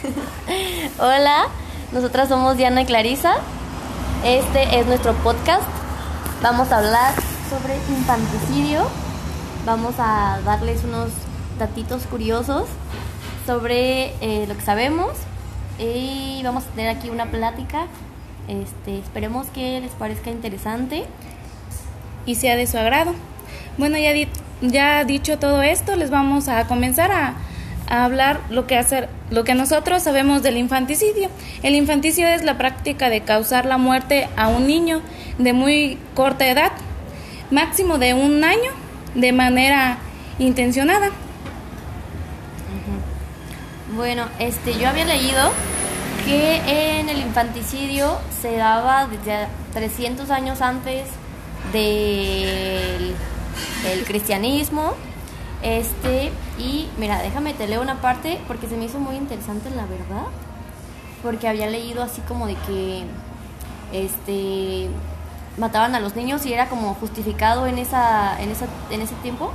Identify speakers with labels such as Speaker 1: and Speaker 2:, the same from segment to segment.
Speaker 1: Hola, nosotras somos Diana y Clarisa. Este es nuestro podcast. Vamos a hablar sobre infanticidio. Vamos a darles unos datitos curiosos sobre eh, lo que sabemos y vamos a tener aquí una plática. Este, esperemos que les parezca interesante
Speaker 2: y sea de su agrado. Bueno, ya, ya dicho todo esto, les vamos a comenzar a, a hablar lo que hacer lo que nosotros sabemos del infanticidio. El infanticidio es la práctica de causar la muerte a un niño de muy corta edad, máximo de un año, de manera intencionada.
Speaker 1: Bueno, este, yo había leído que en el infanticidio se daba desde 300 años antes del, del cristianismo. Este, y mira, déjame te leo una parte porque se me hizo muy interesante la verdad. Porque había leído así como de que este mataban a los niños y era como justificado en esa en esa en ese tiempo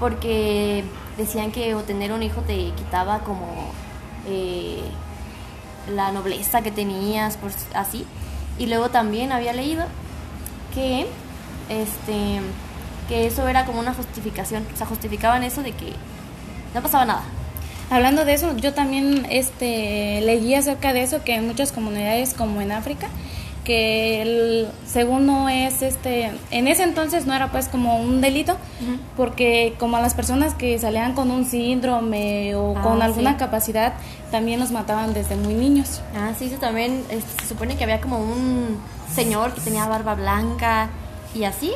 Speaker 1: porque decían que tener un hijo te quitaba como eh, la nobleza que tenías, por así. Y luego también había leído que este que eso era como una justificación, o sea, justificaban eso de que no pasaba nada.
Speaker 2: Hablando de eso, yo también este leí acerca de eso que en muchas comunidades como en África que el, según no es este en ese entonces no era pues como un delito porque como a las personas que salían con un síndrome o con ah, alguna capacidad también los mataban desde muy niños.
Speaker 1: Ah sí eso también este, se supone que había como un señor que tenía barba blanca y así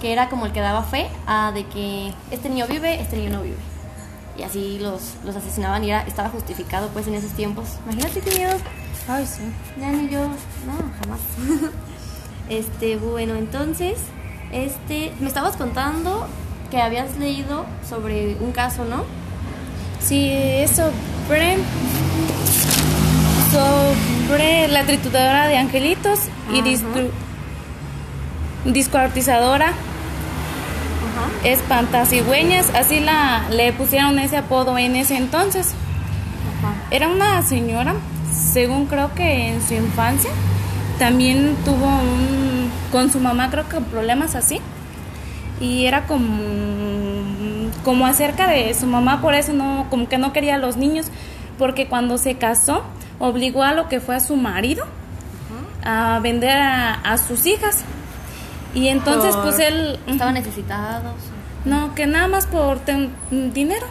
Speaker 1: que era como el que daba fe a de que este niño vive este niño no vive y así los, los asesinaban y era, estaba justificado pues en esos tiempos imagínate qué miedo
Speaker 2: Ay, sí.
Speaker 1: Ya ni yo, no, jamás. este, bueno, entonces, este, me estabas contando que habías leído sobre un caso, ¿no?
Speaker 2: Sí, es sobre, sobre la trituradora de angelitos y discuartizadora espantasigüeñas, así la le pusieron ese apodo en ese entonces. Era una señora según creo que en su infancia también tuvo un con su mamá creo que problemas así y era como como acerca de su mamá por eso no como que no quería a los niños porque cuando se casó obligó a lo que fue a su marido a vender a, sus hijas y entonces pues él
Speaker 1: estaba necesitados
Speaker 2: no que nada más por dinero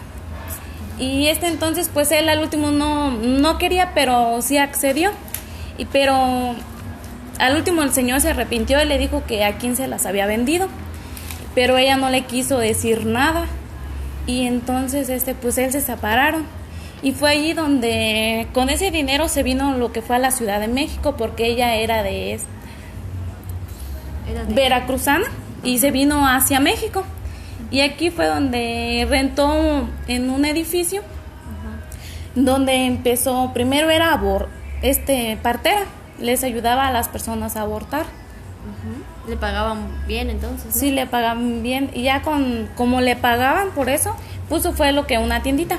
Speaker 2: y este entonces, pues él al último no, no quería, pero sí accedió. Y pero al último el señor se arrepintió y le dijo que a quién se las había vendido. Pero ella no le quiso decir nada. Y entonces este pues él se separaron. Y fue allí donde con ese dinero se vino lo que fue a la Ciudad de México porque ella era de, de... veracruzana y se vino hacia México. Y aquí fue donde rentó en un edificio donde empezó, primero era abor, este partera, les ayudaba a las personas a abortar.
Speaker 1: Le pagaban bien entonces.
Speaker 2: Sí, le pagaban bien y ya con como le pagaban por eso, puso fue lo que una tiendita.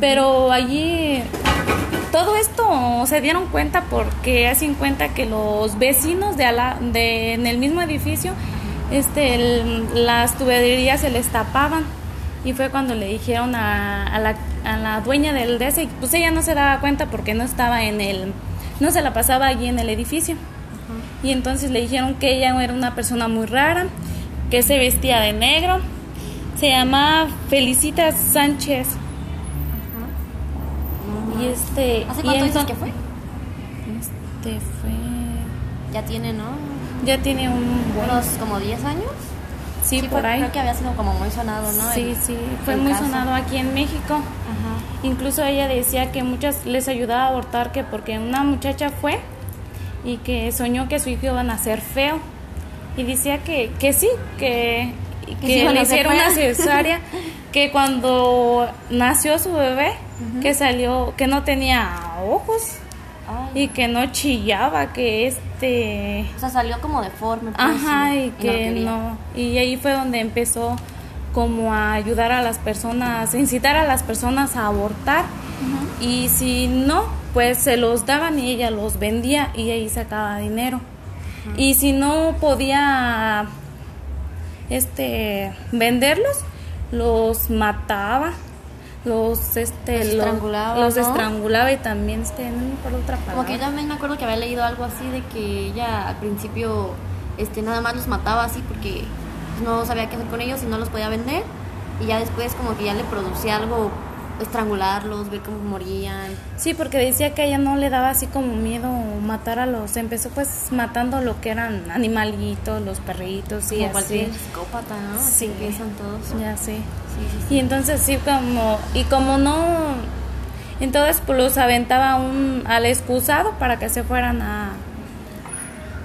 Speaker 2: Pero allí todo esto se dieron cuenta porque hacen cuenta que los vecinos de, de en el mismo edificio este, las tuberías se les tapaban y fue cuando le dijeron a, la, a la, dueña del DS, pues ella no se daba cuenta porque no estaba en el, no se la pasaba allí en el edificio. Y entonces le dijeron que ella era una persona muy rara, que se vestía de negro, se llamaba Felicita Sánchez. Y este...
Speaker 1: ¿Hace cuánto
Speaker 2: dices
Speaker 1: que fue?
Speaker 2: Este fue...
Speaker 1: Ya tiene, ¿no?
Speaker 2: Ya tiene un
Speaker 1: unos como 10 años.
Speaker 2: Sí, por ahí.
Speaker 1: Creo que había sido como muy sonado, ¿no?
Speaker 2: Sí, sí, fue muy sonado aquí en México. Ajá. Incluso ella decía que muchas les ayudaba a abortar que porque una muchacha fue y que soñó que su hijo iba a nacer feo y decía que, que sí, que, que le hicieron una cesárea, que cuando nació su bebé, que salió, que no tenía ojos y que no chillaba, que este...
Speaker 1: O sea, salió como deforme.
Speaker 2: Pues, Ajá, y, que no, Y ahí fue donde empezó como a ayudar a las personas, a incitar a las personas a abortar. Y si no, pues se los daban y ella los vendía y ahí sacaba dinero. Y si no podía este venderlos, los mataba, los este
Speaker 1: Los estrangulaba,
Speaker 2: los
Speaker 1: ¿no?
Speaker 2: estrangulaba y también este no acuerdo otra palabra.
Speaker 1: Como que yo también me acuerdo que había leído algo así de que ella al principio este nada más los mataba así porque no sabía qué hacer con ellos y no los podía vender y ya después como que ya le producía algo estrangularlos, ver cómo morían.
Speaker 2: Sí, porque decía que a ella no le daba así como miedo matar a los. Empezó pues matando lo que eran animalitos, los perritos y
Speaker 1: como
Speaker 2: así.
Speaker 1: cualquier psicópata, ¿no? Así
Speaker 2: Sí.
Speaker 1: empiezan todos.
Speaker 2: Ya sé.
Speaker 1: Sí, sí, sí.
Speaker 2: Y entonces sí como y como no entonces pues los aventaba un al excusado para que se fueran a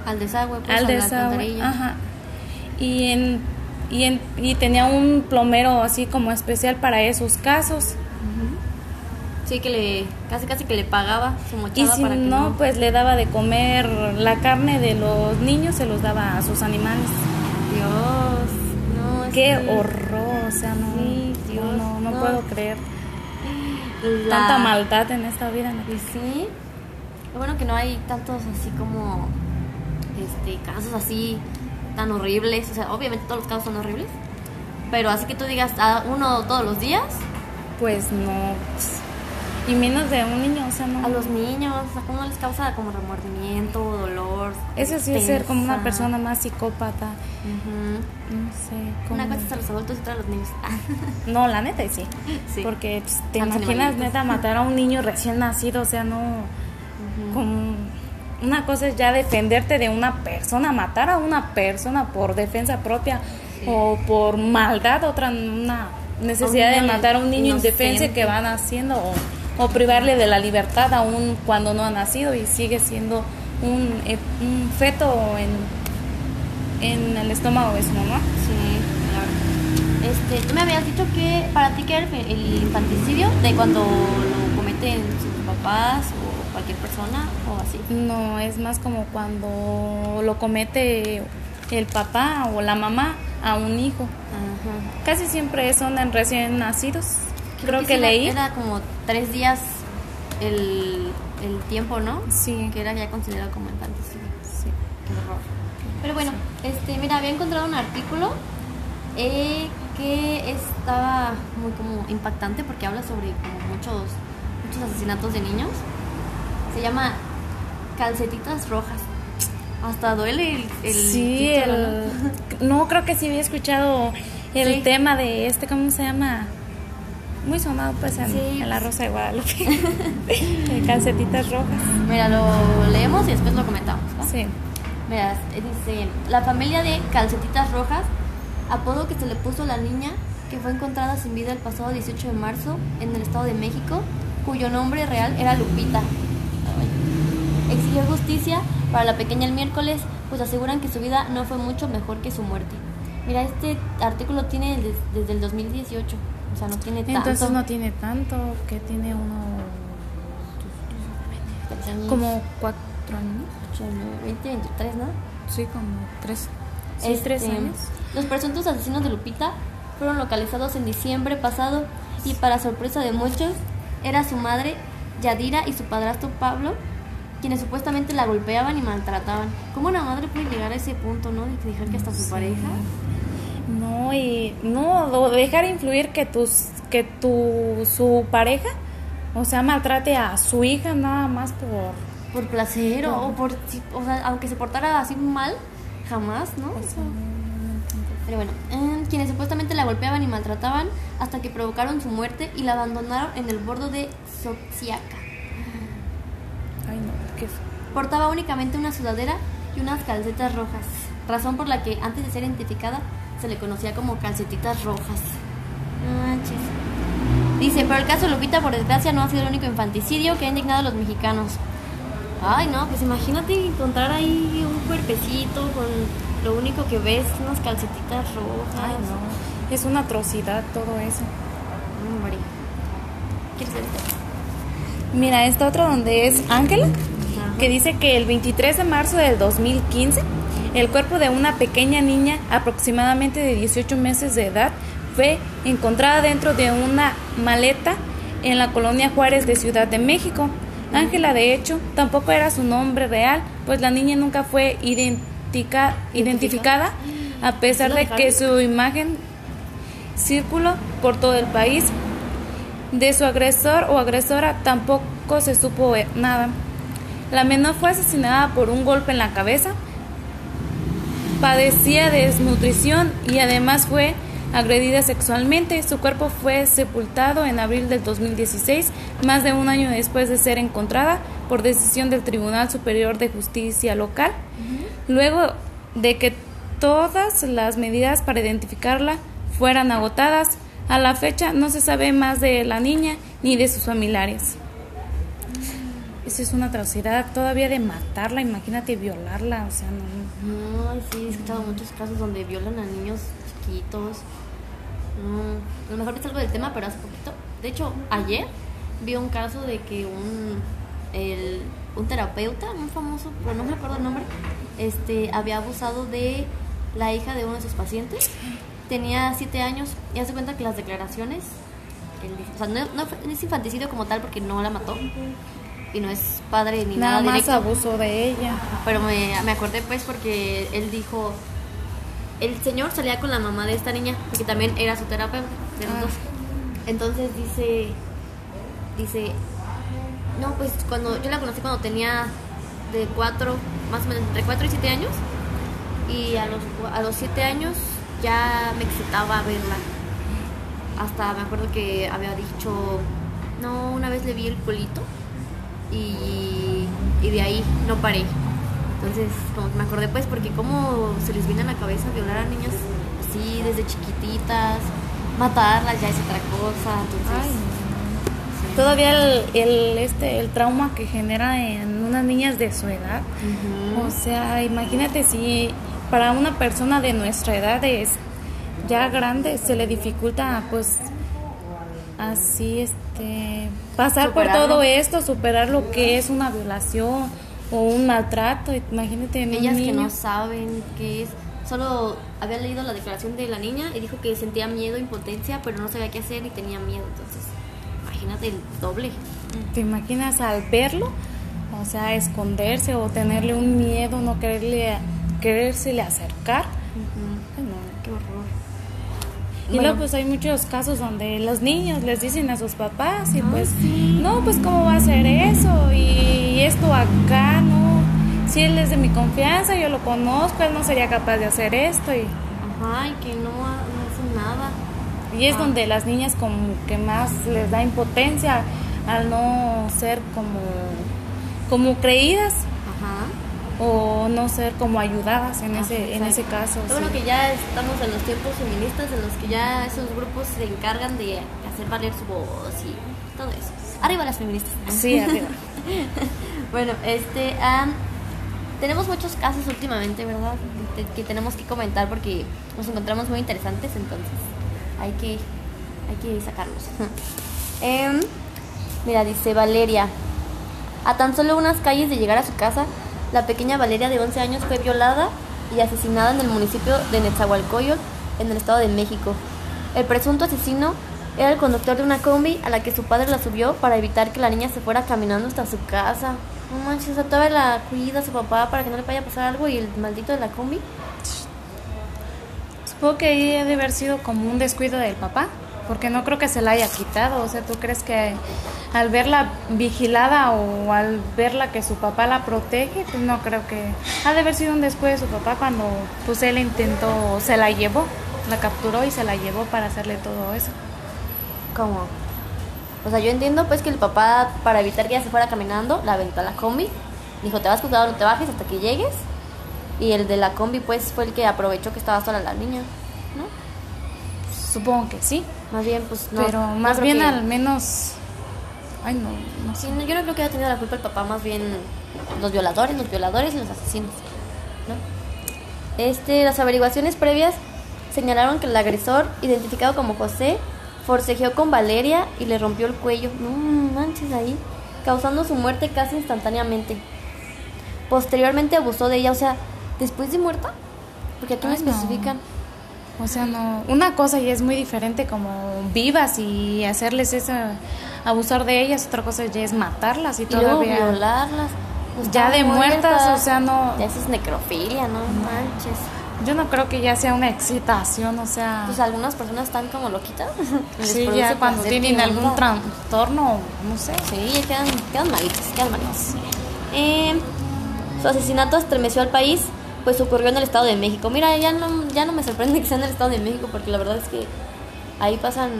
Speaker 1: Al desagüe, pues,
Speaker 2: al
Speaker 1: a
Speaker 2: desagüe. Ajá. Y en y en y tenía un plomero así como especial para esos casos.
Speaker 1: Sí, que le casi casi que le pagaba su
Speaker 2: Y
Speaker 1: mochada
Speaker 2: si
Speaker 1: para que
Speaker 2: no, pues le daba de comer la carne de los niños, se los daba a sus animales.
Speaker 1: Dios, no,
Speaker 2: Qué
Speaker 1: que
Speaker 2: horror, o sea, no,
Speaker 1: Sí,
Speaker 2: no,
Speaker 1: Dios,
Speaker 2: no, no
Speaker 1: no.
Speaker 2: puedo creer
Speaker 1: la-
Speaker 2: tanta maldad en esta vida. ¿no?
Speaker 1: Pues sí. Bueno que no hay tantos así como este casos así tan horribles. O sea, obviamente todos los casos son horribles. Pero así que tú digas a uno todos los días,
Speaker 2: Pues no. pues, Y menos de un niño, o sea, no.
Speaker 1: a los niños, o sea, ¿cómo les causa como remordimiento, dolor?
Speaker 2: Eso sí es ser como una persona más psicópata. No sé. Como...
Speaker 1: Una cosa es a los adultos y otra a los niños.
Speaker 2: No, la neta, sí.
Speaker 1: Sí.
Speaker 2: Porque pues, te imaginas,
Speaker 1: animalitos.
Speaker 2: neta, matar a un niño recién nacido, o sea, no. Como una cosa es ya defenderte de una persona, matar a una persona por defensa propia o por maldad, otra una necesidad de matar a un niño
Speaker 1: inocente.
Speaker 2: indefenso que va naciendo o, o privarle de la libertad aún cuando no ha nacido y sigue siendo un, eh, un feto en, en el estómago de su mamá.
Speaker 1: Sí, claro. Este, tú me habías dicho que para ti que era el, el infanticidio de cuando lo cometen sus papás o cualquier persona o así.
Speaker 2: No, es más como cuando lo comete el papá o la mamá a un hijo.
Speaker 1: Ajá.
Speaker 2: Casi siempre son en recién nacidos. Creo, que, leí.
Speaker 1: Era como tres días el, el tiempo, ¿no?
Speaker 2: Sí.
Speaker 1: Que era ya considerado como infanticidio.
Speaker 2: sí.
Speaker 1: Qué horror. Pero bueno, este, mira, había encontrado un artículo eh, que estaba muy como impactante porque habla sobre como muchos, muchos asesinatos de niños. Se llama Calcetitas Rojas. Hasta duele el, el
Speaker 2: sí,
Speaker 1: título,
Speaker 2: el-
Speaker 1: ¿no?
Speaker 2: no creo que sí había escuchado el
Speaker 1: Sí.
Speaker 2: tema de este, ¿cómo se llama? Muy sonado pues en,
Speaker 1: Sí.
Speaker 2: en la Rosa de Guadalupe. De calcetitas rojas.
Speaker 1: Mira, lo leemos y después lo comentamos.
Speaker 2: Sí.
Speaker 1: Mira, dice, la familia de Calcetitas Rojas, apodo que se le puso a la niña que fue encontrada sin vida el pasado 18 de marzo en el Estado de México, cuyo nombre real era Lupita. Exigió justicia para la pequeña el miércoles, pues aseguran que su vida no fue mucho mejor que su muerte. Mira, este artículo tiene des- desde el 2018, o sea, no tiene tanto.
Speaker 2: Entonces no tiene tanto, que tiene uno
Speaker 1: años,
Speaker 2: como cuatro años.
Speaker 1: ocho, nueve, 20, 23, ¿no?
Speaker 2: Sí, como tres. Sí,
Speaker 1: Este,
Speaker 2: tres años.
Speaker 1: Los presuntos asesinos de Lupita fueron localizados en diciembre pasado y para sorpresa de muchos era su madre Yadira y su padrastro Pablo quienes supuestamente la golpeaban y maltrataban. ¿Cómo una madre puede llegar a ese punto, no? De dejar que hasta su
Speaker 2: Sí.
Speaker 1: pareja.
Speaker 2: No, y no, dejar influir que tus que tu su pareja, o sea, maltrate a su hija nada más por
Speaker 1: Por placer o, o por. O sea, aunque se portara así mal, jamás, ¿no?
Speaker 2: o sea, no- no.
Speaker 1: Pero bueno, eh, quienes supuestamente la golpeaban y maltrataban hasta que provocaron su muerte y la abandonaron en el bordo de Soxiaca.
Speaker 2: Ay, no, qué
Speaker 1: Portaba únicamente una sudadera y unas calcetas rojas, razón por la que antes de ser identificada se le conocía como calcetitas rojas. No manches. Dice, pero el caso Lupita, por desgracia, no ha sido el único infanticidio que ha indignado a los mexicanos. Ay, no, pues imagínate encontrar ahí un cuerpecito con lo único que ves, unas calcetitas rojas.
Speaker 2: Ay, no. Es una atrocidad todo eso.
Speaker 1: Hombre. ¿Quieres ver?
Speaker 2: Mira, esta otra donde es Ángela, que dice que el 23 de marzo del 2015, el cuerpo de una pequeña niña aproximadamente de 18 meses de edad fue encontrada dentro de una maleta en la colonia Juárez de Ciudad de México. Ángela, de hecho, tampoco era su nombre real, pues la niña nunca fue identica- identificada, a pesar de que su imagen circuló por todo el país. De su agresor o agresora tampoco se supo eh, nada. La menor fue asesinada por un golpe en la cabeza, padecía desnutrición y además fue agredida sexualmente. Su cuerpo fue sepultado en abril del 2016, más de un año después de ser encontrada por decisión del Tribunal Superior de Justicia local, luego de que todas las medidas para identificarla fueran agotadas. A la fecha no se sabe más de la niña ni de sus familiares. Esa es una atrocidad todavía de matarla, imagínate violarla, o sea, no.
Speaker 1: No, sí, he escuchado muchos casos donde violan a niños chiquitos. No, a lo mejor es algo del tema, pero hace poquito. De hecho, ayer vi un caso de que un, el, un terapeuta, un famoso, pero no me acuerdo el nombre, este, había abusado de la hija de uno de sus pacientes. Tenía siete años y hace cuenta que las declaraciones, dice- o sea, no, no es infanticidio como tal porque no la mató y no es padre ni nada,
Speaker 2: Nada más
Speaker 1: directo.
Speaker 2: abuso de ella.
Speaker 1: Pero me, me acordé pues porque él dijo, el señor salía con la mamá de esta niña, porque también era su terapeuta, de los
Speaker 2: Ah.
Speaker 1: dos. Entonces dice, dice, no, pues cuando yo la conocí cuando tenía de cuatro, más o menos entre cuatro y siete años, y a los, a los siete años ya me excitaba verla. Hasta me acuerdo que había dicho, no, una vez le vi el culito y, y de ahí no paré. Entonces, como que me acordé pues porque cómo se les viene a la cabeza violar a niñas así desde chiquititas, matarlas ya es otra cosa, entonces...
Speaker 2: Ay, Todavía el, el, este, el trauma que genera en unas niñas de su edad. O sea, imagínate si para una persona de nuestra edad es ya grande se le dificulta pues así este pasar por todo esto, superar lo que es una violación o un maltrato, imagínate en un
Speaker 1: Ellas que no saben qué es, solo había leído la declaración de la niña y dijo que sentía miedo, impotencia, pero no sabía qué hacer y tenía miedo, entonces imagínate el doble.
Speaker 2: ¿Te imaginas al verlo? O sea, esconderse o tenerle un miedo, no quererle querérsele acercar. No. Y luego pues hay muchos casos donde los niños les dicen a sus papás y
Speaker 1: Ay,
Speaker 2: pues
Speaker 1: sí.
Speaker 2: no, pues cómo va a ser eso y esto acá, no. Si él es de mi confianza, yo lo conozco, él no sería capaz de hacer esto y,
Speaker 1: Ajá, y que no, no hacen nada.
Speaker 2: y es
Speaker 1: Ah.
Speaker 2: donde las niñas como que más les da impotencia al no ser como como creídas. O no ser como ayudadas en
Speaker 1: Ajá,
Speaker 2: ese en ese caso.
Speaker 1: Lo bueno
Speaker 2: sí.
Speaker 1: que ya estamos en los tiempos feministas en los que ya esos grupos se encargan de hacer valer su voz y todo eso. Arriba las feministas.
Speaker 2: Sí, arriba.
Speaker 1: Bueno, este, am, tenemos muchos casos últimamente, ¿verdad? Que, que tenemos que comentar porque nos encontramos muy interesantes, entonces hay que, hay que sacarlos. Em, mira, dice Valeria, a tan solo unas calles de llegar a su casa, la pequeña Valeria de 11 años fue violada y asesinada en el municipio de Netzahualcoyotl, en el Estado de México. El presunto asesino era el conductor de una combi a la que su padre la subió para evitar que la niña se fuera caminando hasta su casa. No manches, o la cuida su papá para que no le vaya a pasar algo y el maldito de la combi.
Speaker 2: Supongo que ahí ha de haber sido como un descuido del papá, porque no creo que se la haya quitado. O sea, ¿tú crees que al verla vigilada o al verla que su papá la protege, pues no creo que... Ha de haber sido un descuido de su papá cuando pues él intentó, se la llevó, la capturó y se la llevó para hacerle todo eso.
Speaker 1: ¿Cómo? O sea, yo entiendo pues que el papá, para evitar que ella se fuera caminando, la aventó a la combi. Dijo, te vas cuidado, no te bajes hasta que llegues. Y el de la combi pues fue el que aprovechó que estaba sola la niña.
Speaker 2: Supongo que sí,
Speaker 1: Más bien, pues no.
Speaker 2: pero más bien
Speaker 1: que-
Speaker 2: al menos... Ay, no, no sé.
Speaker 1: Sí, no, yo no creo que haya tenido la culpa el papá, más bien los violadores, los violadores y los asesinos, ¿no? Este, las averiguaciones previas señalaron que el agresor, identificado como José, forcejeó con Valeria y le rompió el cuello. No manches ahí, causando su muerte casi instantáneamente. Posteriormente abusó de ella, o sea, después de muerta, porque aquí
Speaker 2: Ay, no.
Speaker 1: especifican.
Speaker 2: O sea, no. Una cosa y es muy diferente como vivas y hacerles esa abusar de ellas, otra cosa ya es matarlas y,
Speaker 1: Y luego
Speaker 2: todavía
Speaker 1: violarlas. pues,
Speaker 2: ya de muertas, o sea, no
Speaker 1: Ya eso es necrofilia, no manches.
Speaker 2: yo no creo que ya sea una excitación, o sea,
Speaker 1: Pues algunas personas están como loquitas.
Speaker 2: Sí, ya cuando tienen algún trastorno, no sé.
Speaker 1: Sí, ya quedan, quedan malitos, quedan malitos. Eh, su asesinato estremeció al país, pues ocurrió en el Estado de México. Mira, ya no, ya no me sorprende que sea en el Estado de México, porque la verdad es que ahí pasan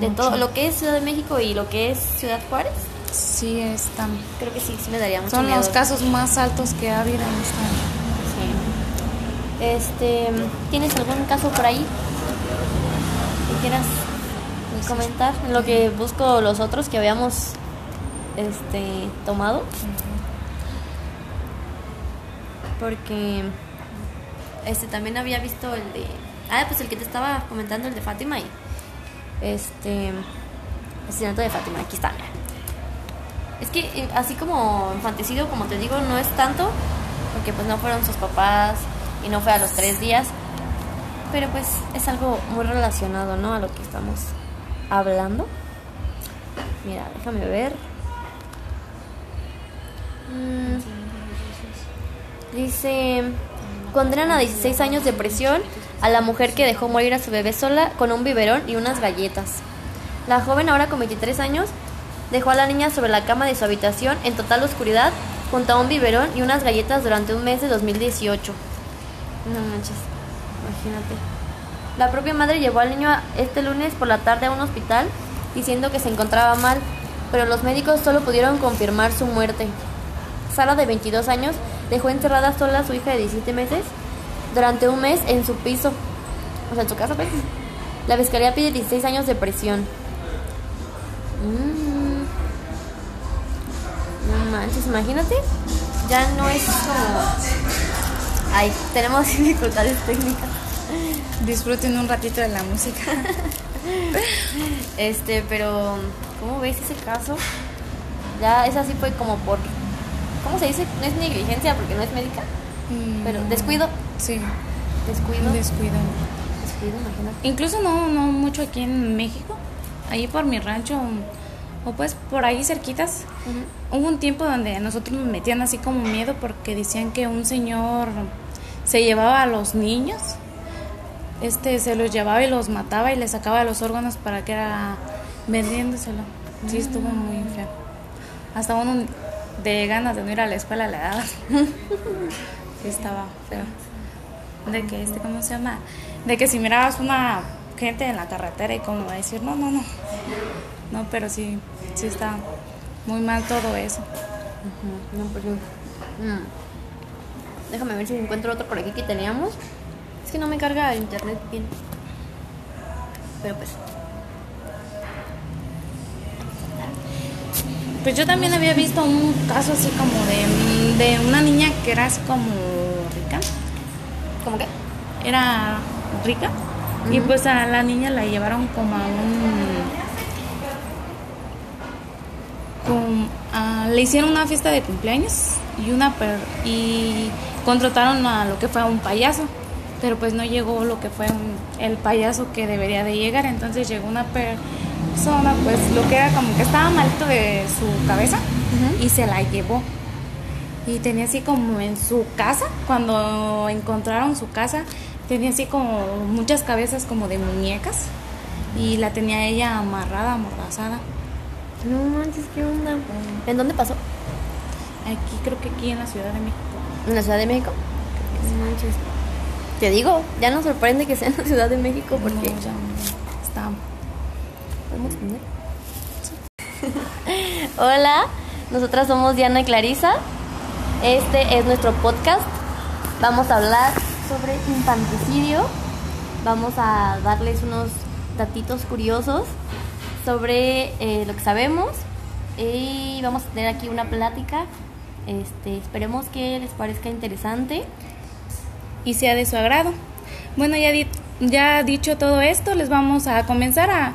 Speaker 1: de todo, lo que es Ciudad de México y lo que es Ciudad Juárez.
Speaker 2: Sí, están.
Speaker 1: Creo que sí, sí me daría mucho
Speaker 2: Son
Speaker 1: miedo.
Speaker 2: los casos más altos que ha habido en esta.
Speaker 1: Sí. Este, ¿tienes algún caso por ahí que quieras
Speaker 2: Pues,
Speaker 1: comentar? En lo que busco los otros que habíamos este tomado. Porque este también había visto el de ah, pues el que te estaba comentando el de Fátima este asesinato de Fátima, aquí está. mira. Es que eh, así como infanticidio, como te digo, no es tanto, porque pues no fueron sus papás y no fue a los tres días, pero pues es algo muy relacionado, ¿no? A lo que estamos hablando. Mira, déjame ver. Mm, dice, condenan a 16 años de prisión a la mujer que dejó morir a su bebé sola con un biberón y unas galletas. La joven, ahora con 23 años, dejó a la niña sobre la cama de su habitación en total oscuridad junto a un biberón y unas galletas durante un mes de 2018. No manches, imagínate. La propia madre llevó al niño este lunes por la tarde a un hospital diciendo que se encontraba mal, pero los médicos solo pudieron confirmar su muerte. Sara, de 22 años, dejó encerrada sola a su hija de 17 meses durante un mes en su piso, o sea, en su casa, pues. La fiscalía pide 16 años de prisión. Mm. No manches, imagínate. Ya no es como. Ay, tenemos dificultades técnicas.
Speaker 2: Disfruten un ratito de la música.
Speaker 1: Este, pero. ¿Cómo ves ese caso? Ya, esa sí fue como por. ¿Cómo se dice? No es negligencia porque no es médica. Pero descuido.
Speaker 2: Sí,
Speaker 1: Descuido.
Speaker 2: descuido.
Speaker 1: Descuido, imagínate.
Speaker 2: Incluso no, no mucho aquí en México. Ahí por mi rancho, o pues por ahí cerquitas. Hubo un tiempo donde a nosotros nos metían así como miedo porque decían que un señor se llevaba a los niños, este se los llevaba y los mataba y les sacaba los órganos para que era vendiéndoselo. Sí, estuvo muy feo. Hasta uno de ganas de no ir a la escuela le daba. sí, estaba feo. De que, este, ¿cómo se llama? De que si mirabas una gente en la carretera y como decir, no, no, no. No, pero sí, sí está muy mal todo eso.
Speaker 1: No, pues no. Mm. Déjame ver si encuentro otro por aquí que teníamos. Es que no me carga el internet bien. Pero pues.
Speaker 2: Pues yo también había visto un caso así como de, de una niña que era así como rica.
Speaker 1: ¿Cómo que?
Speaker 2: Era rica. Y pues a la niña la llevaron como a un... com- a- le hicieron una fiesta de cumpleaños y una per- y contrataron a lo que fue un payaso pero pues no llegó lo que fue un- el payaso que debería de llegar entonces llegó una persona pues lo que era como que estaba malito de su cabeza y se la llevó y tenía así como en su casa cuando encontraron su casa tenía así como muchas cabezas como de muñecas y la tenía ella amarrada amordazada
Speaker 1: No manches, ¿qué onda? ¿En dónde pasó?
Speaker 2: Aquí creo que aquí en la Ciudad de México.
Speaker 1: ¿En la Ciudad de México? No manches. Te digo, ya nos sorprende que sea en la Ciudad de México porque.
Speaker 2: No, ya está.
Speaker 1: Hola, nosotras somos Diana y Clarisa. Este es nuestro podcast. Vamos a hablar sobre infanticidio. Vamos a darles unos datitos curiosos sobre eh, lo que sabemos. Y vamos a tener aquí una plática. Este, esperemos que les parezca interesante.
Speaker 2: Y sea de su agrado. Bueno, ya, di- ya dicho todo esto, les vamos a comenzar a,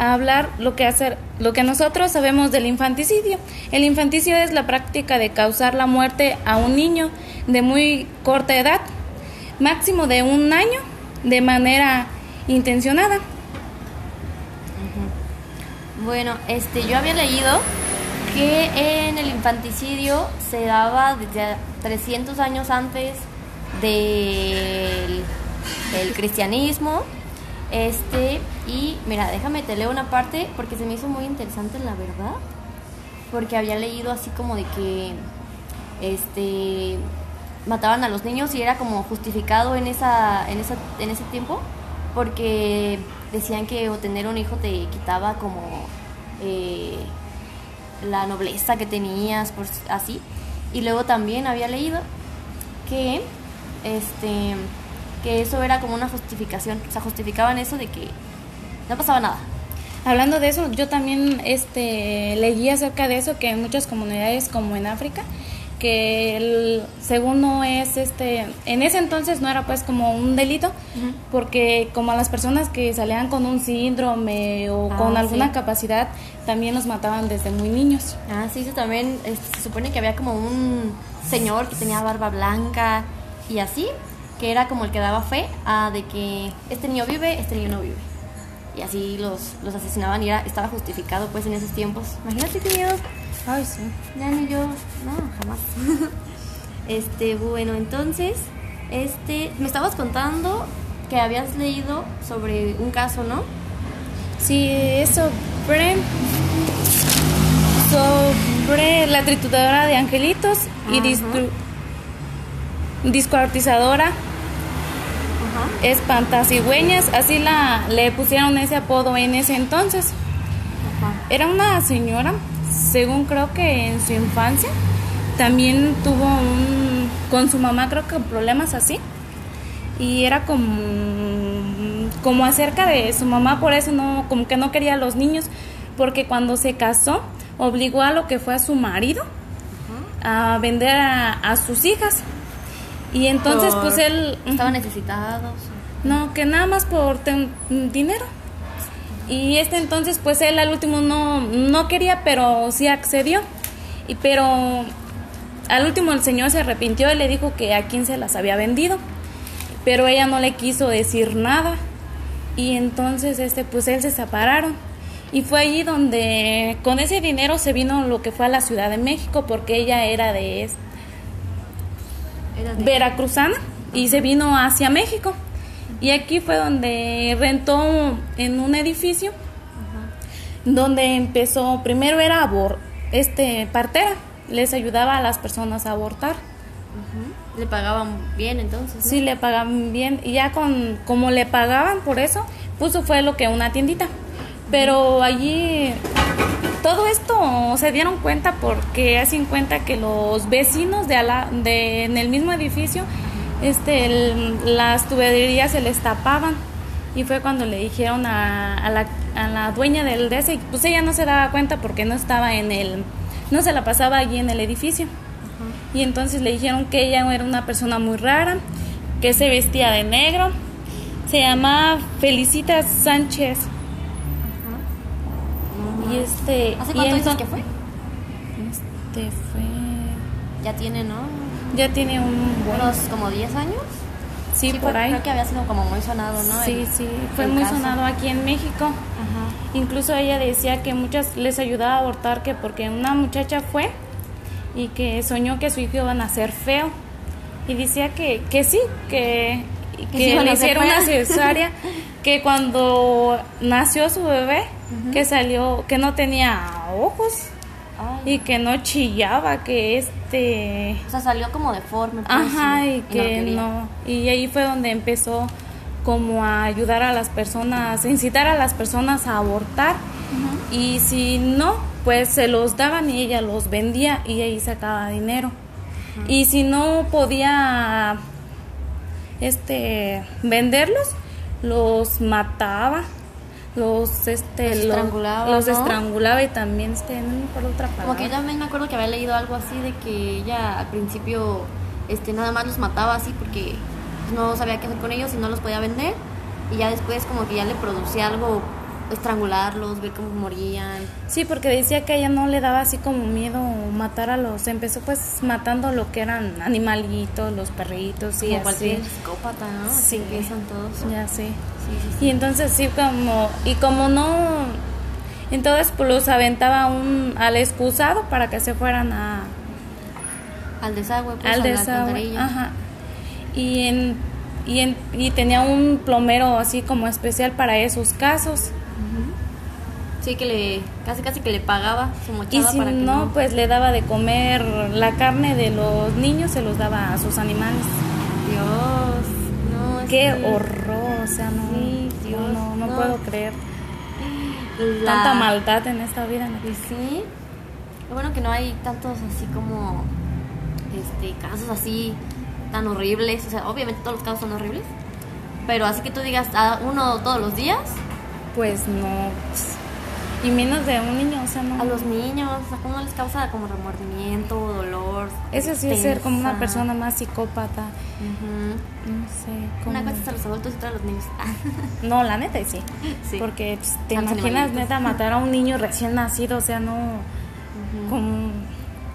Speaker 2: a hablar lo que hacer, lo que nosotros sabemos del infanticidio. El infanticidio es la práctica de causar la muerte a un niño de muy corta edad, máximo de un año, de manera intencionada.
Speaker 1: Bueno, este, yo había leído que en el infanticidio se daba desde 300 años antes del el cristianismo. Este, y mira, déjame te leo una parte porque se me hizo muy interesante la verdad. Porque había leído así como de que este mataban a los niños y era como justificado en esa en esa en ese tiempo porque decían que tener un hijo te quitaba como eh, la nobleza que tenías, por así. Y luego también había leído que este que eso era como una justificación, o sea, justificaban eso de que no pasaba nada.
Speaker 2: Hablando de eso, yo también este leí acerca de eso que en muchas comunidades como en África que el, según no es este en ese entonces no era pues como un delito porque como a las personas que salían con un síndrome o con
Speaker 1: Ah,
Speaker 2: alguna
Speaker 1: sí.
Speaker 2: capacidad también los mataban desde muy niños
Speaker 1: Ah, sí, eso también este, se supone que había como un señor que tenía barba blanca y así, que era como el que daba fe a de que este niño vive, este niño no vive. Y así los, los asesinaban y era, estaba justificado pues en esos tiempos. Imagínate qué miedo.
Speaker 2: ay sí
Speaker 1: Ya ni yo, no, jamás. este, bueno, entonces, este, me estabas contando que habías leído sobre un caso, ¿no?
Speaker 2: sí es sobre sobre la trituradora de angelitos y
Speaker 1: Ajá.
Speaker 2: distru-
Speaker 1: Ajá.
Speaker 2: espantacigüeñas así la le pusieron ese apodo en ese entonces
Speaker 1: Ajá.
Speaker 2: Era una señora, según creo que en su infancia, también tuvo un, con su mamá creo que problemas así. Y era como, como acerca de su mamá, por eso no, como que no quería a los niños, porque cuando se casó, obligó a lo que fue a su marido a vender a, a sus hijas. Y entonces
Speaker 1: Por-
Speaker 2: pues él...
Speaker 1: Estaban necesitados.
Speaker 2: No, que nada más por ten- dinero. Y este entonces, pues él al último no, no quería, pero sí accedió. Y pero al último el señor se arrepintió y le dijo que a quién se las había vendido. Pero ella no le quiso decir nada. Y entonces este, pues él se separaron. Y fue allí donde con ese dinero se vino lo que fue a la Ciudad de México, porque ella era de este, veracruzana y se vino hacia México. Y aquí fue donde rentó en un edificio donde empezó, primero era abor, este partera, les ayudaba a las personas a abortar.
Speaker 1: Le pagaban bien entonces. ¿no?
Speaker 2: Sí le pagaban bien y ya con como le pagaban por eso, puso fue lo que una tiendita. Pero allí todo esto se dieron cuenta porque hacen cuenta que los vecinos de, ala- de en el mismo edificio este el- las tuberías se les tapaban. Y fue cuando le dijeron a, a la, a la dueña del DS y pues ella no se daba cuenta porque no estaba en el no se la pasaba allí en el edificio. Y entonces le dijeron que ella era una persona muy rara que se vestía de negro se llamaba Felicita Sánchez y este
Speaker 1: ¿Hace cuánto dices que fue?
Speaker 2: este fue
Speaker 1: Ya tiene, ¿no?
Speaker 2: ya tiene un
Speaker 1: Unos como 10 años.
Speaker 2: sí, por ahí
Speaker 1: Creo que había sido como muy sonado, ¿no?
Speaker 2: sí
Speaker 1: El-
Speaker 2: sí fue muy
Speaker 1: caso.
Speaker 2: sonado aquí en México
Speaker 1: Ajá.
Speaker 2: Incluso ella decía que muchas les ayudaba a abortar que porque una muchacha fue y que soñó que su hijo iba a nacer feo y decía que, que sí, que, que le hicieron una cesárea, que cuando nació su bebé, que salió, que no tenía ojos
Speaker 1: Ay.
Speaker 2: y que no chillaba, que este...
Speaker 1: O sea, salió como deforme. pues,
Speaker 2: Ajá, y que no. Y ahí fue donde empezó como a ayudar a las personas, incitar a las personas a abortar. Y si no, pues se los daban y ella los vendía y ahí sacaba dinero. Y si no podía este venderlos, los mataba, los este
Speaker 1: Los
Speaker 2: lo-
Speaker 1: estrangulaba,
Speaker 2: los
Speaker 1: ¿no?
Speaker 2: estrangulaba y también este no me acuerdo otra palabra.
Speaker 1: Como que yo también me acuerdo que había leído algo así de que ella al principio este nada más los mataba así porque no sabía qué hacer con ellos y no los podía vender. Y ya después como que ya le producía algo estrangularlos, ver cómo morían.
Speaker 2: Sí, porque decía que a ella no le daba así como miedo matar a los. Empezó pues matando lo que eran animalitos, los perritos y
Speaker 1: como
Speaker 2: así.
Speaker 1: cualquier psicópata, ¿no?
Speaker 2: Sí.
Speaker 1: empiezan todos.
Speaker 2: Ya sé.
Speaker 1: Sí, sí, sí.
Speaker 2: Y entonces sí como y como no Entonces pues los aventaba un, al excusado para que se fueran a,
Speaker 1: Al desagüe, pues,
Speaker 2: al
Speaker 1: a
Speaker 2: desagüe. Ajá. Y, en, y, en, y tenía un plomero así como especial para esos casos.
Speaker 1: Sí, que le, casi casi que le pagaba su
Speaker 2: Y
Speaker 1: mochada
Speaker 2: si
Speaker 1: para que
Speaker 2: no,
Speaker 1: no,
Speaker 2: pues le daba de comer la carne de los niños, se los daba a sus animales.
Speaker 1: Dios, no, es
Speaker 2: Qué horror, o sea, no,
Speaker 1: Sí, Dios,
Speaker 2: no, no
Speaker 1: no.
Speaker 2: puedo creer
Speaker 1: la-
Speaker 2: tanta maldad en esta vida. ¿no?
Speaker 1: Pues sí. Lo bueno que no hay tantos así como este casos así tan horribles. O sea, obviamente todos los casos son horribles. Pero así que tú digas a uno todos los días,
Speaker 2: Pues no. pues, Y menos de un niño, o sea, no.
Speaker 1: a los niños, o sea, ¿cómo les causa como remordimiento, dolor?
Speaker 2: Eso sí es ser como una persona más psicópata. No sé.
Speaker 1: Una cosa es a los adultos y otra a los niños.
Speaker 2: No, la neta sí.
Speaker 1: Sí.
Speaker 2: Porque pues, te imaginas
Speaker 1: animalitos.
Speaker 2: neta matar a un niño recién nacido, o sea, no. como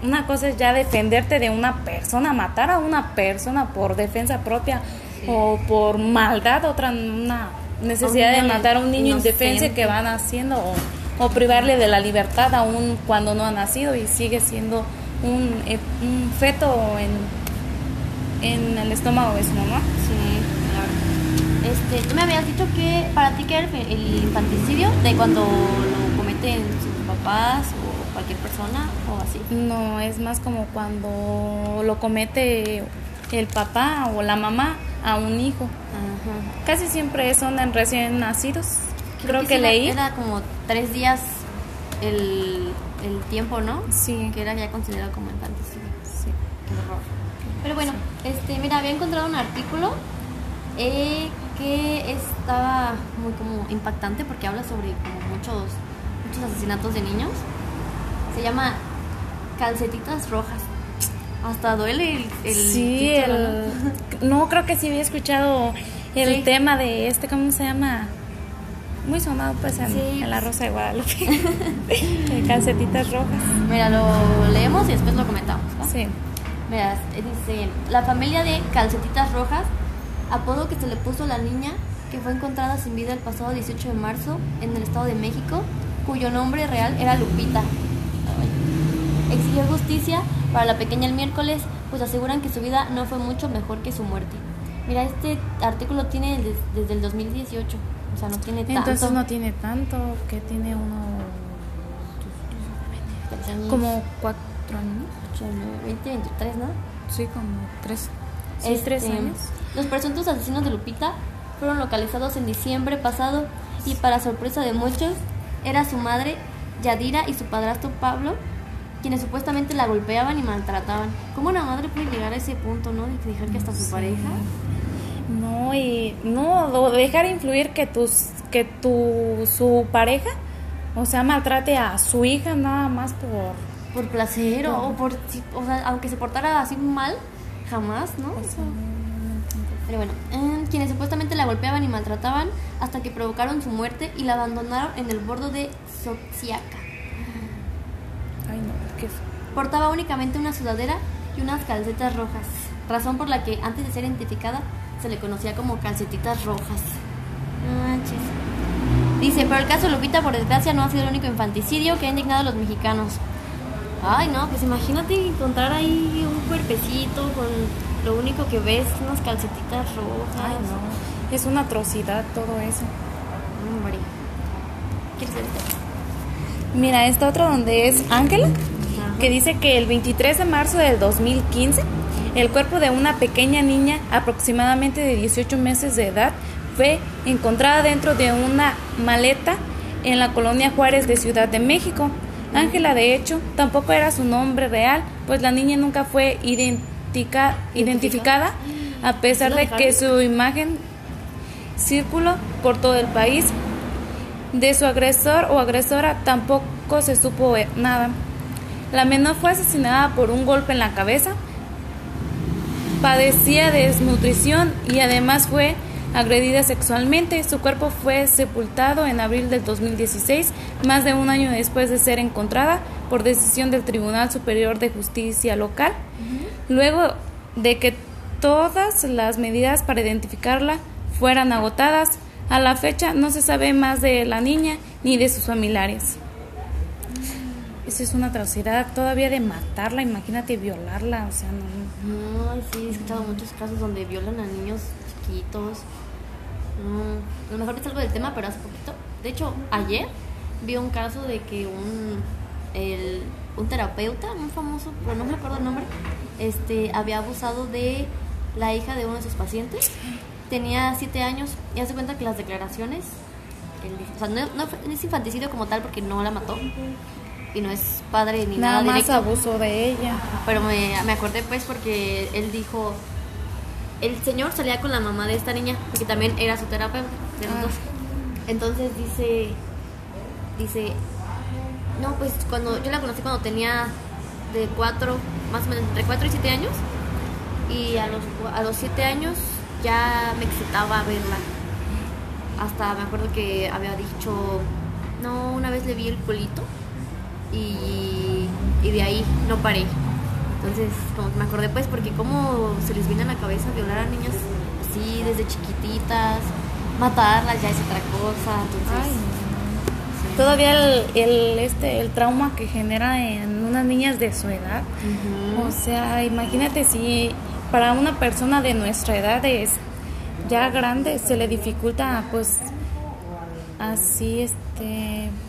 Speaker 2: una cosa es ya defenderte de una persona, matar a una persona por defensa propia o por maldad, otra una necesidad de matar a un niño
Speaker 1: inocente.
Speaker 2: indefense que van haciendo o, o privarle de la libertad aún cuando no ha nacido y sigue siendo un, eh, un feto en, en el estómago de su mamá.
Speaker 1: Sí, claro. Este, tú me habías dicho que para ti que era el, el infanticidio de cuando lo cometen sus papás o cualquier persona o así.
Speaker 2: No, es más como cuando lo comete el papá o la mamá a un hijo.
Speaker 1: Ajá.
Speaker 2: Casi siempre son en recién nacidos. Creo, que, leí.
Speaker 1: Era como tres días el, el tiempo, ¿no?
Speaker 2: Sí.
Speaker 1: Que era ya considerado como infanticidio.
Speaker 2: Sí.
Speaker 1: Qué horror. Pero bueno, este, mira, había encontrado un artículo eh, que estaba muy como impactante porque habla sobre como muchos, muchos asesinatos de niños. Se llama Calcetitas Rojas. Hasta duele el, el
Speaker 2: sí,
Speaker 1: título,
Speaker 2: el-
Speaker 1: ¿no?
Speaker 2: no creo que sí había escuchado el
Speaker 1: Sí.
Speaker 2: tema de este, ¿cómo se llama? Muy sonado pues en,
Speaker 1: Sí.
Speaker 2: en la Rosa de Guadalupe. de calcetitas rojas.
Speaker 1: Mira, lo leemos y después lo comentamos. ¿va?
Speaker 2: Sí.
Speaker 1: Mira, eh, dice, la familia de calcetitas rojas, apodo que se le puso a la niña que fue encontrada sin vida el pasado 18 de marzo en el Estado de México, cuyo nombre real era Lupita. Ay. Exigió justicia para la pequeña el miércoles, pues aseguran que su vida no fue mucho mejor que su muerte. Mira, este artículo tiene des- desde el 2018, o sea, no tiene tanto.
Speaker 2: Entonces no tiene tanto, que tiene uno como cuatro años.
Speaker 1: ocho, nueve, 20, 23, ¿no?
Speaker 2: Sí, como tres. Sí,
Speaker 1: Este,
Speaker 2: tres años.
Speaker 1: Los presuntos asesinos de Lupita fueron localizados en diciembre pasado y para sorpresa de muchos era su madre Yadira y su padrastro Pablo quienes supuestamente la golpeaban y maltrataban. ¿Cómo una madre puede llegar a ese punto, no? De dejar que hasta su pareja.
Speaker 2: No, y no, o dejar influir que tus que tu su pareja, o sea, maltrate a su hija nada más por
Speaker 1: Por placer o, o por. O sea, aunque se portara así mal, jamás, ¿no? O sea, Pero bueno, eh, quienes supuestamente la golpeaban y maltrataban hasta que provocaron su muerte y la abandonaron en el bordo de Soxiaca.
Speaker 2: Ay, no,
Speaker 1: Portaba únicamente una sudadera y unas calcetas rojas, razón por la que antes de ser identificada se le conocía como calcetitas rojas. Manches. Dice, pero el caso Lupita, por desgracia, no ha sido el único infanticidio que ha indignado a los mexicanos. Ay, no, pues imagínate encontrar ahí un cuerpecito con lo único que ves, unas calcetitas rojas.
Speaker 2: Ay, no. Es una atrocidad todo eso.
Speaker 1: Hombre. ¿Quieres ver?
Speaker 2: Mira, esta otra donde es Ángela. Que dice que el 23 de marzo del 2015, el cuerpo de una pequeña niña aproximadamente de 18 meses de edad fue encontrada dentro de una maleta en la colonia Juárez de Ciudad de México. Ángela, de hecho, tampoco era su nombre real, pues la niña nunca fue identica- identificada, a pesar
Speaker 1: ¿Sí
Speaker 2: de que su imagen circuló por todo el país. De su agresor o agresora tampoco se supo eh, nada. La menor fue asesinada por un golpe en la cabeza, padecía desnutrición y además fue agredida sexualmente. Su cuerpo fue sepultado en abril del 2016, más de un año después de ser encontrada por decisión del Tribunal Superior de Justicia local, luego de que todas las medidas para identificarla fueran agotadas. A la fecha no se sabe más de la niña ni de sus familiares. Eso es una atrocidad. Todavía de matarla, imagínate violarla, o sea, no.
Speaker 1: Sí, he escuchado muchos casos donde violan a niños chiquitos. No, a lo mejor es algo del tema, pero hace poquito. De hecho, ayer vi un caso de que un, el, un terapeuta, un famoso, pero no me acuerdo el nombre, este, había abusado de la hija de uno de sus pacientes. Tenía siete años y hace cuenta que las declaraciones, dice- o sea, no, no es infanticidio como tal porque no la mató y no es padre ni nada,
Speaker 2: Nada más
Speaker 1: directo.
Speaker 2: abuso de ella.
Speaker 1: Pero me, me acordé pues porque él dijo, el señor salía con la mamá de esta niña, porque también era su terapeuta, de los
Speaker 2: Ah.
Speaker 1: dos. Entonces dice, dice, no, pues cuando yo la conocí cuando tenía de cuatro, más o menos entre cuatro y siete años, y a los, a los siete años ya me excitaba verla. Hasta me acuerdo que había dicho, no, una vez le vi el culito y, y de ahí no paré. Entonces, como que me acordé pues porque cómo se les viene a la cabeza violar a niñas así desde chiquititas, matarlas ya es otra cosa. Entonces,
Speaker 2: Ay, Todavía el, el, este, el trauma que genera en unas niñas de su edad. O sea, imagínate si para una persona de nuestra edad es ya grande se le dificulta pues así este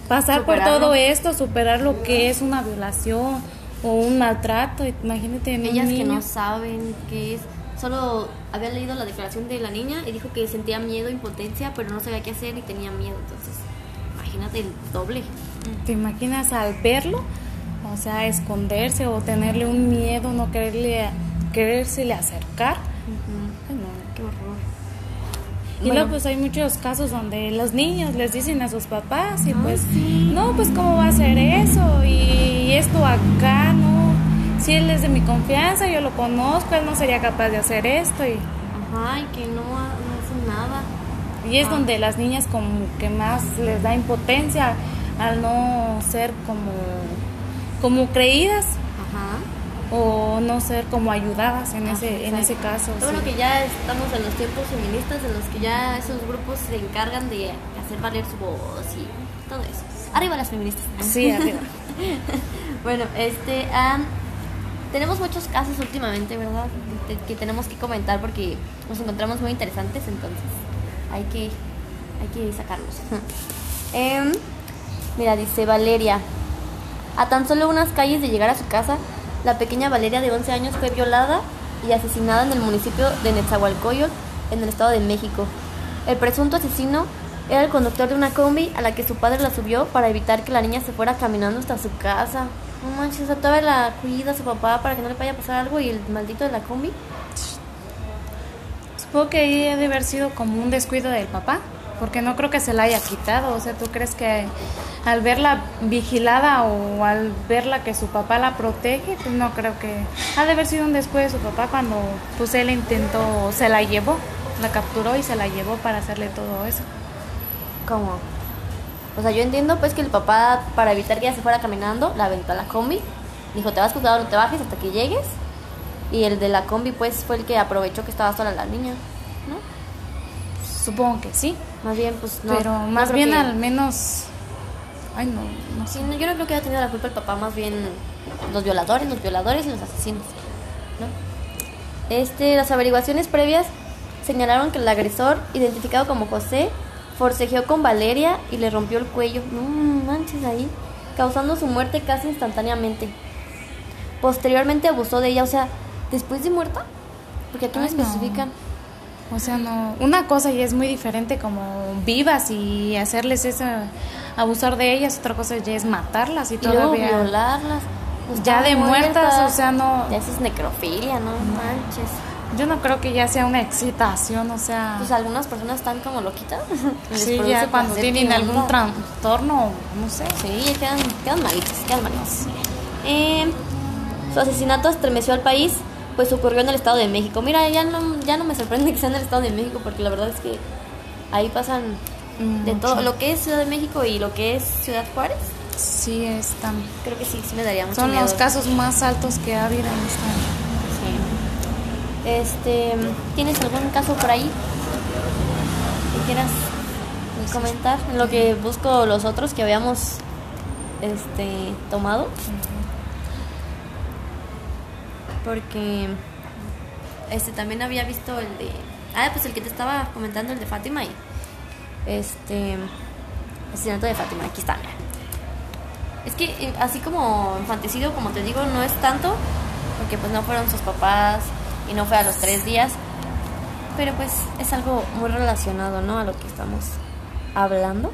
Speaker 2: pasar por todo esto, superar lo que es una violación o un maltrato, imagínate en un
Speaker 1: ellas que
Speaker 2: niño.
Speaker 1: no saben qué es. Solo había leído la declaración de la niña y dijo que sentía miedo, impotencia, pero no sabía qué hacer y tenía miedo. Entonces, imagínate el doble.
Speaker 2: ¿Te imaginas al verlo? O sea, esconderse o tenerle un miedo, no quererle querérsele acercar. Y
Speaker 1: Bueno.
Speaker 2: luego pues hay muchos casos donde los niños les dicen a sus papás y
Speaker 1: Ay,
Speaker 2: pues
Speaker 1: sí.
Speaker 2: no, pues cómo va a ser eso y esto acá, no. Si él es de mi confianza, yo lo conozco, él no sería capaz de hacer esto y,
Speaker 1: Ajá, y que no, no hacen nada.
Speaker 2: y es
Speaker 1: Ah.
Speaker 2: donde las niñas como que más les da impotencia al no ser como como creídas
Speaker 1: Ajá.
Speaker 2: O no ser como ayudadas en
Speaker 1: Ajá,
Speaker 2: ese en ese caso.
Speaker 1: Bueno
Speaker 2: sí.
Speaker 1: que ya estamos en los tiempos feministas en los que ya esos grupos se encargan de hacer valer su voz y todo eso. Arriba las feministas.
Speaker 2: Sí, arriba.
Speaker 1: bueno, este, am, tenemos muchos casos últimamente, ¿verdad? Que, que tenemos que comentar porque nos encontramos muy interesantes, entonces hay que, hay que sacarlos. Em, mira, dice Valeria, a tan solo unas calles de llegar a su casa, la pequeña Valeria de 11 años fue violada y asesinada en el municipio de Netzahualcoyotl, en el Estado de México. El presunto asesino era el conductor de una combi a la que su padre la subió para evitar que la niña se fuera caminando hasta su casa. No manches, la cuida su papá para que no le vaya a pasar algo y el maldito de la combi.
Speaker 2: Supongo que ahí ha de haber sido como un descuido del papá, porque no creo que se la haya quitado. O sea, ¿tú crees que al verla vigilada o al verla que su papá la protege, pues no creo que... Ha de haber sido un descuido de su papá cuando pues él intentó, se la llevó, la capturó y se la llevó para hacerle todo eso.
Speaker 1: ¿Cómo? O sea, yo entiendo pues que el papá, para evitar que ella se fuera caminando, la aventó a la combi. Dijo, te vas cuidado, no te bajes hasta que llegues. Y el de la combi pues fue el que aprovechó que estaba sola la niña.
Speaker 2: Supongo que sí,
Speaker 1: Más bien, pues no.
Speaker 2: pero más bien
Speaker 1: que-
Speaker 2: al menos... Ay, no, no sé.
Speaker 1: Sí, no, yo no creo que haya tenido la culpa el papá, más bien los violadores, los violadores y los asesinos, ¿no? Este, las averiguaciones previas señalaron que el agresor, identificado como José, forcejeó con Valeria y le rompió el cuello. No manches ahí, causando su muerte casi instantáneamente. Posteriormente abusó de ella, o sea, después de muerta, porque aquí
Speaker 2: Ay, no.
Speaker 1: especifican.
Speaker 2: O sea, no, una cosa y es muy diferente como vivas y hacerles eso, abusar de ellas, otra cosa ya es matarlas y,
Speaker 1: Y luego
Speaker 2: todavía
Speaker 1: violarlas. pues,
Speaker 2: ya de muertas,
Speaker 1: muertas.
Speaker 2: o sea, no,
Speaker 1: Ya eso es necrofilia, no manches.
Speaker 2: yo no creo que ya sea una excitación, o sea,
Speaker 1: Pues algunas personas están como loquitas.
Speaker 2: Sí, ya cuando tienen algún trastorno, no sé.
Speaker 1: Sí, ya quedan, quedan malitos, quedan malitos. Eh, su asesinato estremeció al país, pues ocurrió en el Estado de México. Mira, ya no, ya no me sorprende que sea en el Estado de México, porque la verdad es que ahí pasan de todo. Lo que es Ciudad de México y lo que es Ciudad Juárez,
Speaker 2: Sí, están,
Speaker 1: creo que sí, sí me daría mucho
Speaker 2: son
Speaker 1: miedo.
Speaker 2: los casos más altos que ha habido en esta.
Speaker 1: Sí. Este, ¿tienes algún caso por ahí que quieras comentar? En lo que busco los otros que habíamos este tomado. Porque este también había visto el de ah pues el que te estaba comentando el de Fátima y este asesinato de Fátima aquí está mira. es que eh, así como infanticidio como te digo no es tanto porque pues no fueron sus papás y no fue a los tres días pero pues es algo muy relacionado no a lo que estamos hablando.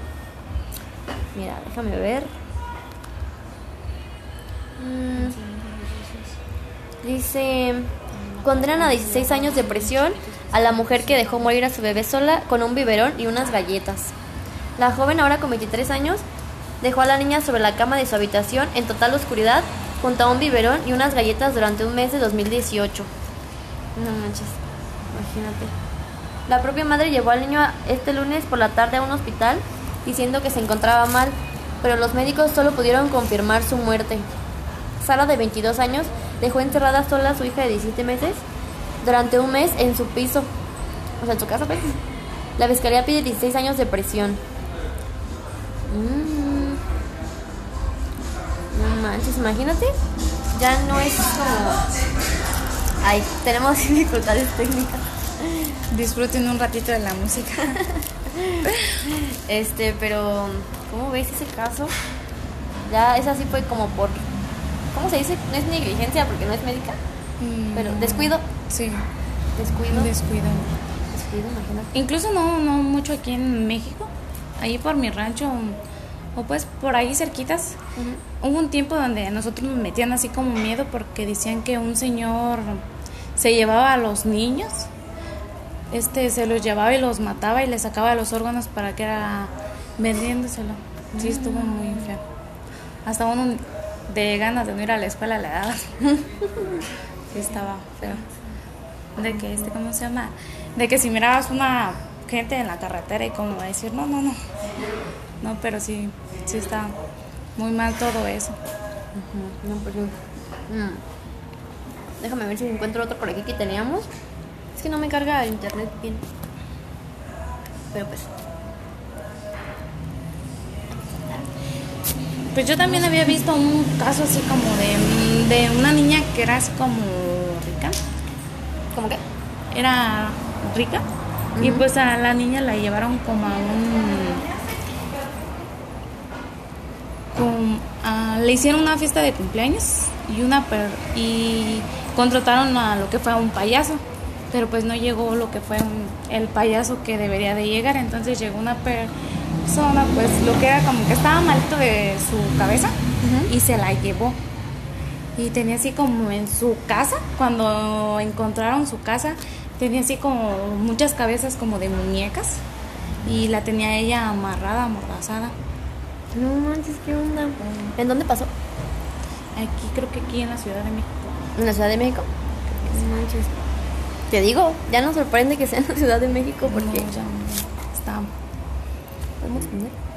Speaker 1: Mira déjame ver. Mm, dice condenan a 16 años de prisión a la mujer que dejó morir a su bebé sola con un biberón y unas galletas. La joven, ahora con 23 años, dejó a la niña sobre la cama de su habitación en total oscuridad junto a un biberón y unas galletas durante un mes de 2018. No manches, imagínate. La propia madre llevó al niño este lunes por la tarde a un hospital diciendo que se encontraba mal, pero los médicos solo pudieron confirmar su muerte. Sara, de 22 años, dejó encerrada sola a su hija de 17 meses durante un mes en su piso, o sea, en su casa, pues. La fiscalía pide 16 años de prisión. Mm. No manches, imagínate. Ya no es como. Ay, tenemos dificultades técnicas.
Speaker 2: Disfruten un ratito de la música.
Speaker 1: Este, pero. ¿Cómo ves ese caso? Ya, esa sí fue como por. ¿Cómo se dice? No es negligencia porque no es médica. Pero descuido.
Speaker 2: Sí,
Speaker 1: Descuido.
Speaker 2: descuido.
Speaker 1: Descuido, imagínate.
Speaker 2: Incluso no, no mucho aquí en México. Ahí por mi rancho o pues por ahí cerquitas. Hubo un tiempo donde a nosotros nos metían así como miedo porque decían que un señor se llevaba a los niños, este se los llevaba y los mataba y les sacaba los órganos para que era vendiéndoselo. Sí, estuvo muy feo. Hasta uno de ganas de no ir a la escuela le daba. sí, estaba feo. De que, este, ¿cómo se llama? De que si mirabas una gente en la carretera y como decir, no, no, no. No, pero sí, sí está muy mal todo eso.
Speaker 1: No, pues. Mm. Déjame ver si encuentro otro por aquí que teníamos. Es que no me carga el internet bien. Pero pues.
Speaker 2: Pues yo también había visto un caso así como de, de una niña que era así como rica.
Speaker 1: ¿Cómo que?
Speaker 2: Era rica. Y pues a la niña la llevaron como a un... a- le hicieron una fiesta de cumpleaños y una per- y contrataron a lo que fue a un payaso pero pues no llegó lo que fue un- el payaso que debería de llegar entonces llegó una persona pues lo que era como que estaba malito de su cabeza y se la llevó y tenía así como en su casa, cuando encontraron su casa, tenía así como muchas cabezas como de muñecas y la tenía ella amarrada, amordazada.
Speaker 1: No manches, ¿qué onda? ¿En dónde pasó?
Speaker 2: Aquí creo que aquí en la Ciudad de México.
Speaker 1: ¿En la Ciudad de México? No manches. Te digo, ya nos sorprende que sea en la Ciudad de México porque.
Speaker 2: No, ya, está
Speaker 1: もっね。